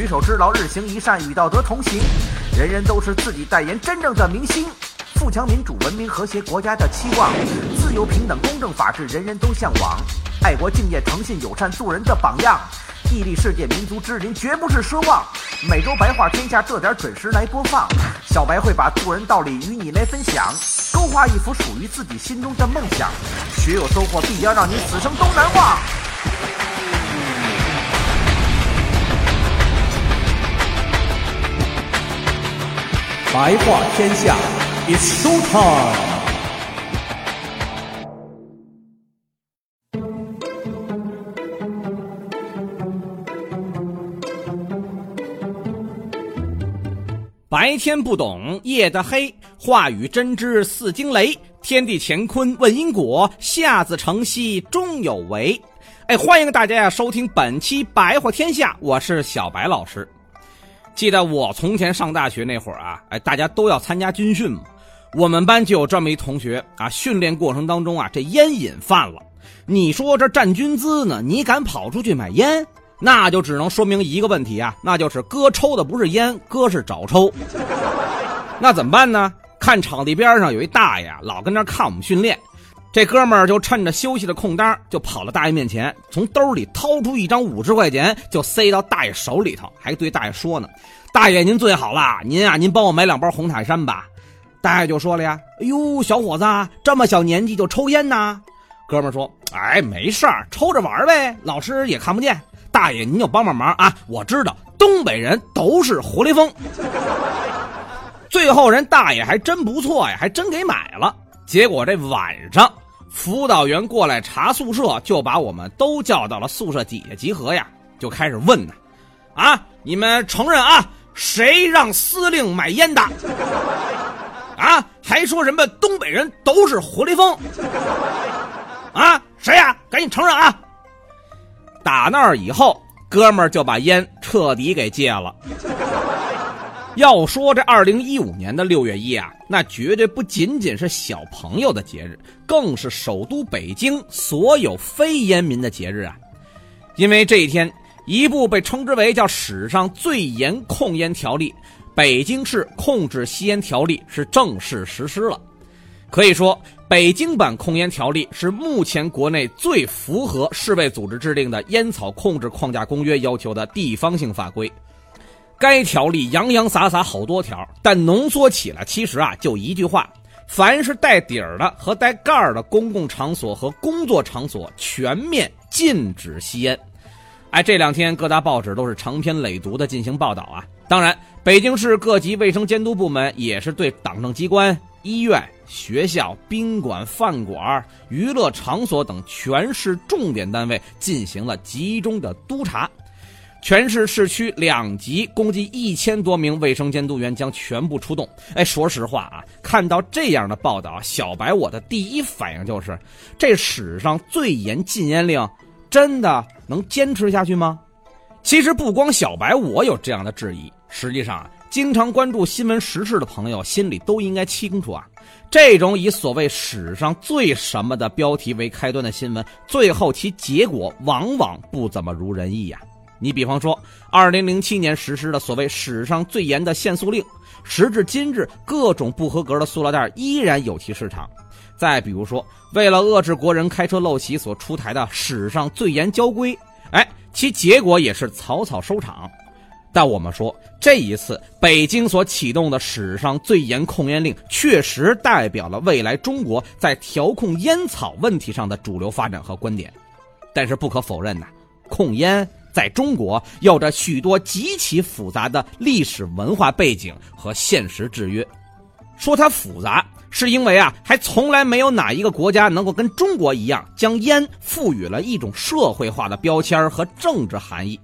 举手之劳，日行一善，与道德同行。人人都是自己代言真正的明星。富强、民主、文明、和谐，国家的期望。自由、平等、公正、法治，人人都向往。爱国、敬业、诚信、友善，做人的榜样。屹立世界，民族之林，绝不是奢望。每周白话天下，这点准时来播放。小白会把做人道理与你来分享，勾画一幅属于自己心中的梦想。学有收获，必将让你此生都难忘。白话天下，It's so time。白天不懂夜的黑，话语真知似惊雷。天地乾坤问因果，下自成蹊终有为。哎，欢迎大家呀收听本期白话天下，我是小白老师。记得我从前上大学那会儿啊，哎，大家都要参加军训嘛。我们班就有这么一同学啊，训练过程当中啊，这烟瘾犯了。你说这站军姿呢，你敢跑出去买烟？那就只能说明一个问题啊，那就是哥抽的不是烟，哥是找抽。那怎么办呢？看场地边上有一大爷，老跟那看我们训练。这哥们儿就趁着休息的空当，就跑到大爷面前，从兜里掏出一张五十块钱，就塞到大爷手里头，还对大爷说呢：“大爷您最好了，您啊，您帮我买两包红塔山吧。”大爷就说了呀：“哎呦，小伙子，这么小年纪就抽烟呐？”哥们儿说：“哎，没事儿，抽着玩呗，老师也看不见。”大爷，您就帮帮忙啊！我知道东北人都是活雷锋。最后人大爷还真不错呀，还真给买了。结果这晚上，辅导员过来查宿舍，就把我们都叫到了宿舍底下集合呀，就开始问呢：啊，你们承认啊？谁让司令买烟的？啊，还说什么东北人都是活雷锋？啊，谁呀？赶紧承认啊！打那儿以后，哥们儿就把烟彻底给戒了。要说这二零一五年的六月一啊，那绝对不仅仅是小朋友的节日，更是首都北京所有非烟民的节日啊！因为这一天，一部被称之为叫史上最严控烟条例《北京市控制吸烟条例》是正式实施了。可以说，北京版控烟条例是目前国内最符合世卫组织制定的烟草控制框架公约要求的地方性法规。该条例洋洋洒洒好多条，但浓缩起来，其实啊就一句话：凡是带底儿的和带盖儿的公共场所和工作场所，全面禁止吸烟。哎，这两天各大报纸都是长篇累牍的进行报道啊。当然，北京市各级卫生监督部门也是对党政机关。医院、学校、宾馆、饭馆、娱乐场所等全市重点单位进行了集中的督查，全市市区两级共计一千多名卫生监督员将全部出动。哎，说实话啊，看到这样的报道，小白我的第一反应就是：这史上最严禁烟令，真的能坚持下去吗？其实不光小白我有这样的质疑，实际上啊。经常关注新闻时事的朋友心里都应该清楚啊，这种以所谓史上最什么的标题为开端的新闻，最后其结果往往不怎么如人意呀。你比方说，二零零七年实施的所谓史上最严的限塑令，时至今日，各种不合格的塑料袋依然有其市场。再比如说，为了遏制国人开车陋习所出台的史上最严交规，哎，其结果也是草草收场。但我们说，这一次北京所启动的史上最严控烟令，确实代表了未来中国在调控烟草问题上的主流发展和观点。但是不可否认呐，控烟在中国有着许多极其复杂的历史文化背景和现实制约。说它复杂，是因为啊，还从来没有哪一个国家能够跟中国一样，将烟赋予了一种社会化的标签和政治含义。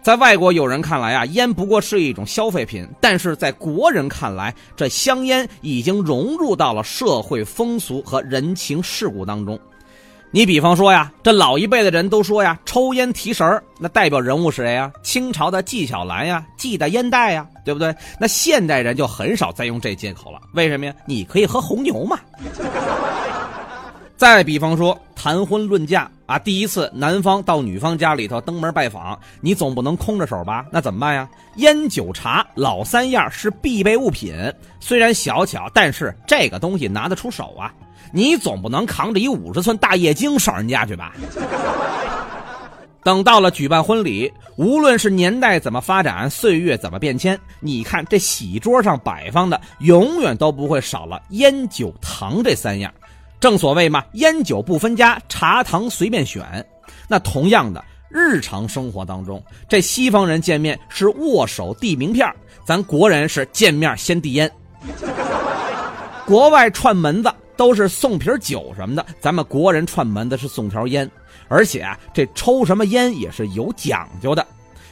在外国友人看来啊，烟不过是一种消费品，但是在国人看来，这香烟已经融入到了社会风俗和人情世故当中。你比方说呀，这老一辈的人都说呀，抽烟提神儿，那代表人物是谁呀？清朝的纪晓岚呀，系的烟袋呀，对不对？那现代人就很少再用这借口了，为什么呀？你可以喝红牛嘛。再比方说谈婚论嫁啊，第一次男方到女方家里头登门拜访，你总不能空着手吧？那怎么办呀？烟酒茶老三样是必备物品，虽然小巧，但是这个东西拿得出手啊。你总不能扛着一五十寸大液晶上人家去吧？等到了举办婚礼，无论是年代怎么发展，岁月怎么变迁，你看这喜桌上摆放的，永远都不会少了烟酒糖这三样。正所谓嘛，烟酒不分家，茶糖随便选。那同样的，日常生活当中，这西方人见面是握手递名片，咱国人是见面先递烟。国外串门子都是送瓶酒什么的，咱们国人串门子是送条烟，而且啊，这抽什么烟也是有讲究的。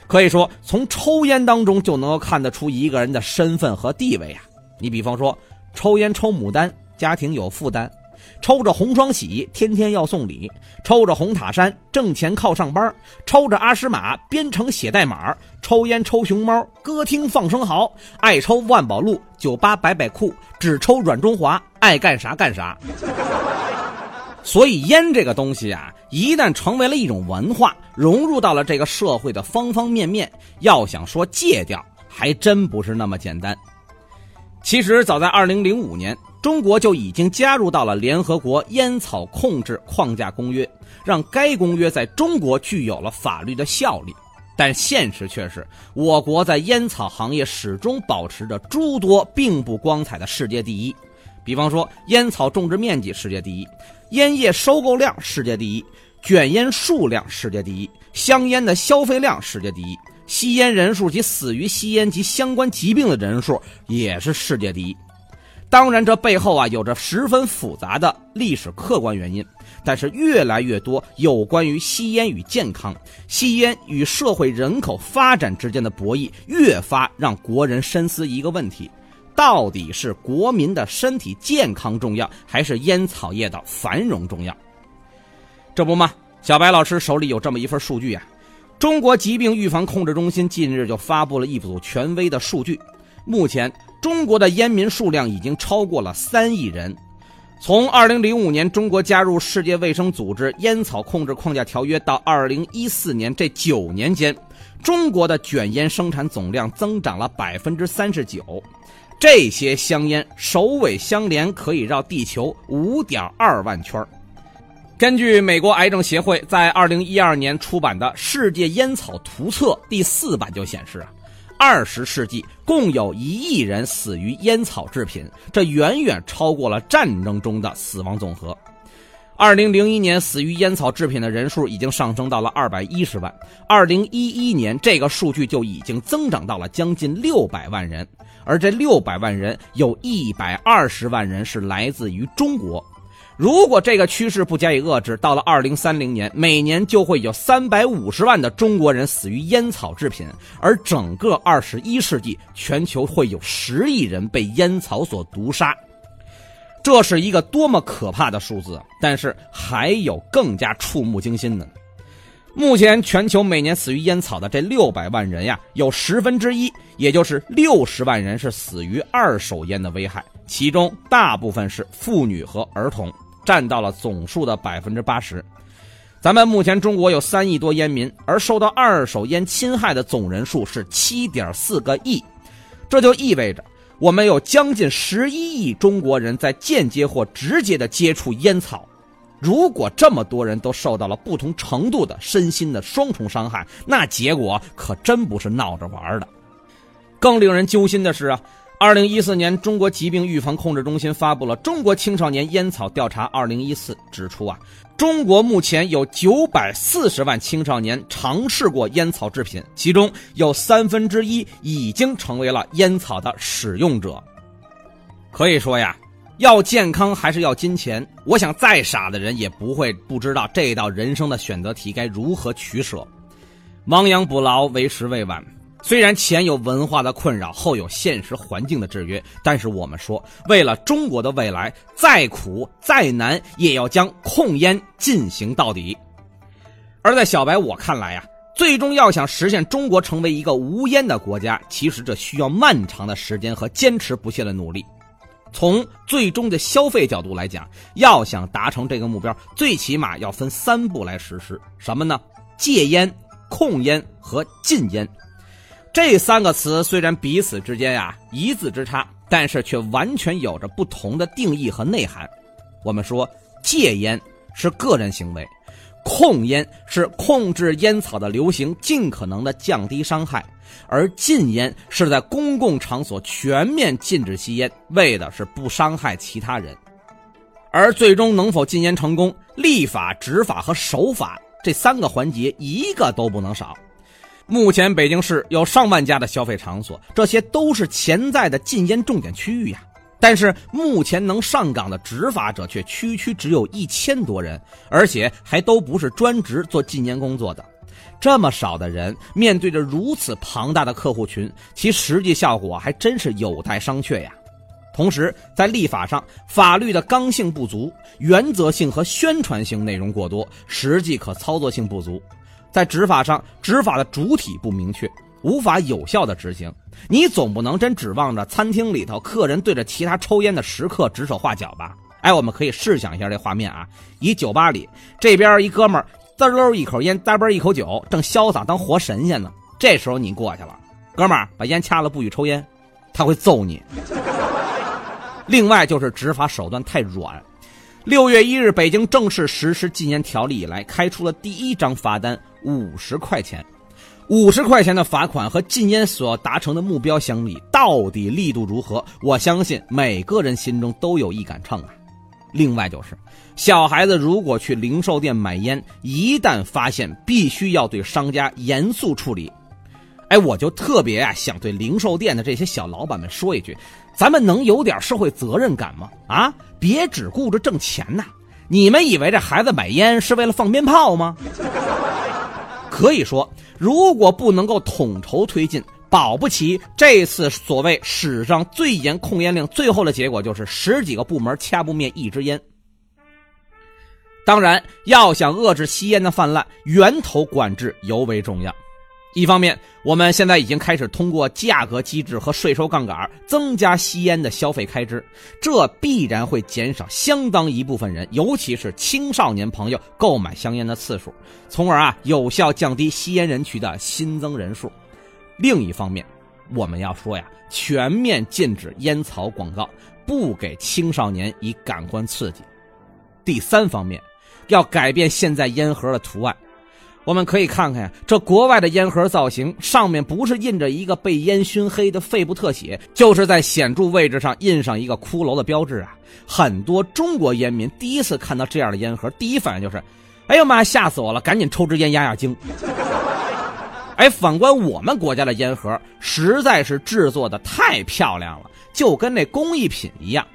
可以说，从抽烟当中就能够看得出一个人的身份和地位啊。你比方说，抽烟抽牡丹，家庭有负担。抽着红双喜，天天要送礼；抽着红塔山，挣钱靠上班；抽着阿诗玛，编程写代码；抽烟抽熊猫，歌厅放生蚝；爱抽万宝路，酒吧摆摆酷；只抽软中华，爱干啥干啥。所以，烟这个东西啊，一旦成为了一种文化，融入到了这个社会的方方面面，要想说戒掉，还真不是那么简单。其实，早在二零零五年。中国就已经加入到了联合国烟草控制框架公约，让该公约在中国具有了法律的效力。但现实却是，我国在烟草行业始终保持着诸多并不光彩的世界第一。比方说，烟草种植面积世界第一，烟叶收购量世界第一，卷烟数量世界第一，香烟的消费量世界第一，吸烟人数及死于吸烟及相关疾病的人数也是世界第一。当然，这背后啊有着十分复杂的历史客观原因，但是越来越多有关于吸烟与健康、吸烟与社会人口发展之间的博弈，越发让国人深思一个问题：到底是国民的身体健康重要，还是烟草业的繁荣重要？这不嘛，小白老师手里有这么一份数据啊，中国疾病预防控制中心近日就发布了一组权威的数据，目前。中国的烟民数量已经超过了三亿人。从2005年中国加入世界卫生组织烟草控制框架条约到2014年这九年间，中国的卷烟生产总量增长了百分之三十九。这些香烟首尾相连，可以绕地球五点二万圈。根据美国癌症协会在2012年出版的《世界烟草图册》第四版就显示啊。二十世纪共有一亿人死于烟草制品，这远远超过了战争中的死亡总和。二零零一年死于烟草制品的人数已经上升到了二百一十万，二零一一年这个数据就已经增长到了将近六百万人，而这六百万人有一百二十万人是来自于中国。如果这个趋势不加以遏制，到了二零三零年，每年就会有三百五十万的中国人死于烟草制品，而整个二十一世纪，全球会有十亿人被烟草所毒杀。这是一个多么可怕的数字！但是还有更加触目惊心的。目前全球每年死于烟草的这六百万人呀，有十分之一，也就是六十万人是死于二手烟的危害，其中大部分是妇女和儿童。占到了总数的百分之八十。咱们目前中国有三亿多烟民，而受到二手烟侵害的总人数是七点四个亿，这就意味着我们有将近十一亿中国人在间接或直接的接触烟草。如果这么多人都受到了不同程度的身心的双重伤害，那结果可真不是闹着玩的。更令人揪心的是啊。二零一四年，中国疾病预防控制中心发布了《中国青少年烟草调查二零一四》，指出啊，中国目前有九百四十万青少年尝试过烟草制品，其中有三分之一已经成为了烟草的使用者。可以说呀，要健康还是要金钱？我想再傻的人也不会不知道这道人生的选择题该如何取舍。亡羊补牢，为时未晚。虽然前有文化的困扰，后有现实环境的制约，但是我们说，为了中国的未来，再苦再难，也要将控烟进行到底。而在小白我看来呀，最终要想实现中国成为一个无烟的国家，其实这需要漫长的时间和坚持不懈的努力。从最终的消费角度来讲，要想达成这个目标，最起码要分三步来实施。什么呢？戒烟、控烟和禁烟。这三个词虽然彼此之间呀一字之差，但是却完全有着不同的定义和内涵。我们说戒烟是个人行为，控烟是控制烟草的流行，尽可能的降低伤害，而禁烟是在公共场所全面禁止吸烟，为的是不伤害其他人。而最终能否禁烟成功，立法、执法和守法这三个环节一个都不能少。目前北京市有上万家的消费场所，这些都是潜在的禁烟重点区域呀。但是目前能上岗的执法者却区区只有一千多人，而且还都不是专职做禁烟工作的。这么少的人，面对着如此庞大的客户群，其实际效果还真是有待商榷呀。同时，在立法上，法律的刚性不足，原则性和宣传性内容过多，实际可操作性不足。在执法上，执法的主体不明确，无法有效的执行。你总不能真指望着餐厅里头客人对着其他抽烟的食客指手画脚吧？哎，我们可以试想一下这画面啊，一酒吧里，这边一哥们儿滋溜一口烟，嘚啵一口酒，正潇洒当活神仙呢。这时候你过去了，哥们儿把烟掐了，不许抽烟，他会揍你。另外就是执法手段太软。六月一日，北京正式实施禁烟条例以来，开出了第一张罚单。五十块钱，五十块钱的罚款和禁烟所要达成的目标相比，到底力度如何？我相信每个人心中都有一杆秤啊。另外就是，小孩子如果去零售店买烟，一旦发现，必须要对商家严肃处理。哎，我就特别啊想对零售店的这些小老板们说一句：咱们能有点社会责任感吗？啊，别只顾着挣钱呐！你们以为这孩子买烟是为了放鞭炮吗？可以说，如果不能够统筹推进，保不齐这次所谓史上最严控烟令，最后的结果就是十几个部门掐不灭一支烟。当然，要想遏制吸烟的泛滥，源头管制尤为重要。一方面，我们现在已经开始通过价格机制和税收杠杆增加吸烟的消费开支，这必然会减少相当一部分人，尤其是青少年朋友购买香烟的次数，从而啊有效降低吸烟人群的新增人数。另一方面，我们要说呀，全面禁止烟草广告，不给青少年以感官刺激。第三方面，要改变现在烟盒的图案。我们可以看看呀，这国外的烟盒造型，上面不是印着一个被烟熏黑的肺部特写，就是在显著位置上印上一个骷髅的标志啊！很多中国烟民第一次看到这样的烟盒，第一反应就是：“哎呦妈，吓死我了！赶紧抽支烟压压惊。”哎，反观我们国家的烟盒，实在是制作的太漂亮了，就跟那工艺品一样。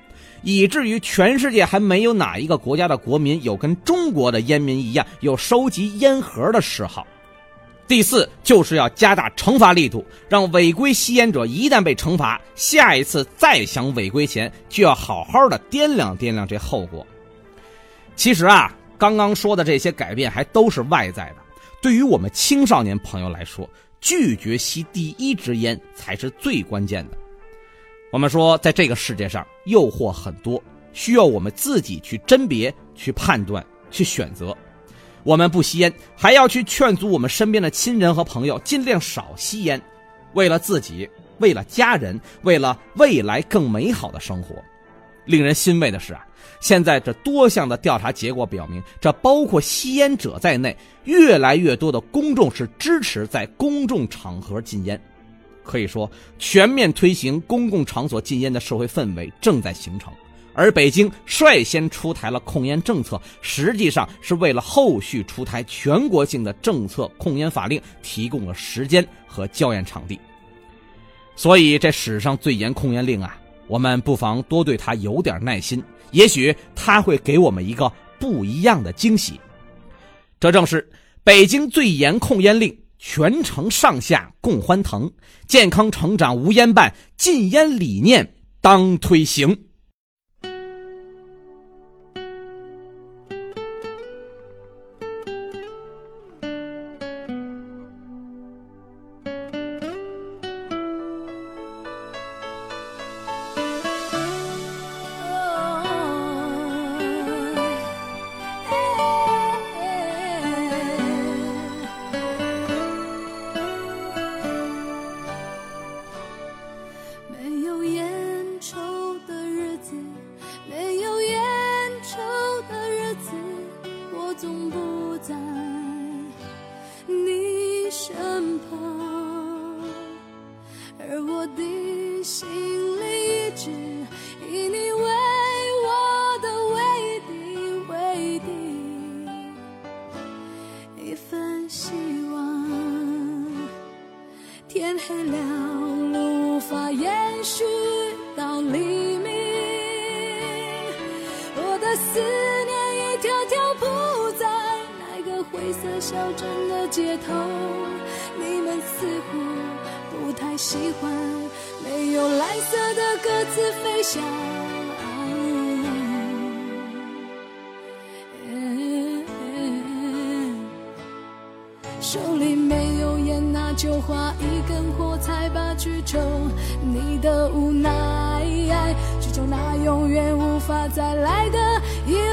以至于全世界还没有哪一个国家的国民有跟中国的烟民一样有收集烟盒的嗜好。第四，就是要加大惩罚力度，让违规吸烟者一旦被惩罚，下一次再想违规前就要好好的掂量掂量这后果。其实啊，刚刚说的这些改变还都是外在的，对于我们青少年朋友来说，拒绝吸第一支烟才是最关键的。我们说，在这个世界上，诱惑很多，需要我们自己去甄别、去判断、去选择。我们不吸烟，还要去劝阻我们身边的亲人和朋友尽量少吸烟，为了自己，为了家人，为了未来更美好的生活。令人欣慰的是啊，现在这多项的调查结果表明，这包括吸烟者在内，越来越多的公众是支持在公众场合禁烟。可以说，全面推行公共场所禁烟的社会氛围正在形成，而北京率先出台了控烟政策，实际上是为了后续出台全国性的政策控烟法令提供了时间和校验场地。所以，这史上最严控烟令啊，我们不妨多对他有点耐心，也许他会给我们一个不一样的惊喜。这正是北京最严控烟令。全城上下共欢腾，健康成长无烟伴，禁烟理念当推行。身旁，而我的心里一直以你为我的唯一唯一一份希望。天黑了，无法延续到黎明，我的思念一条条铺在那个灰色小镇的街头。喜欢没有蓝色的鸽子飞翔。手里没有烟，那就划一根火柴吧去抽。你的无奈，去求那永远无法再来的。夜。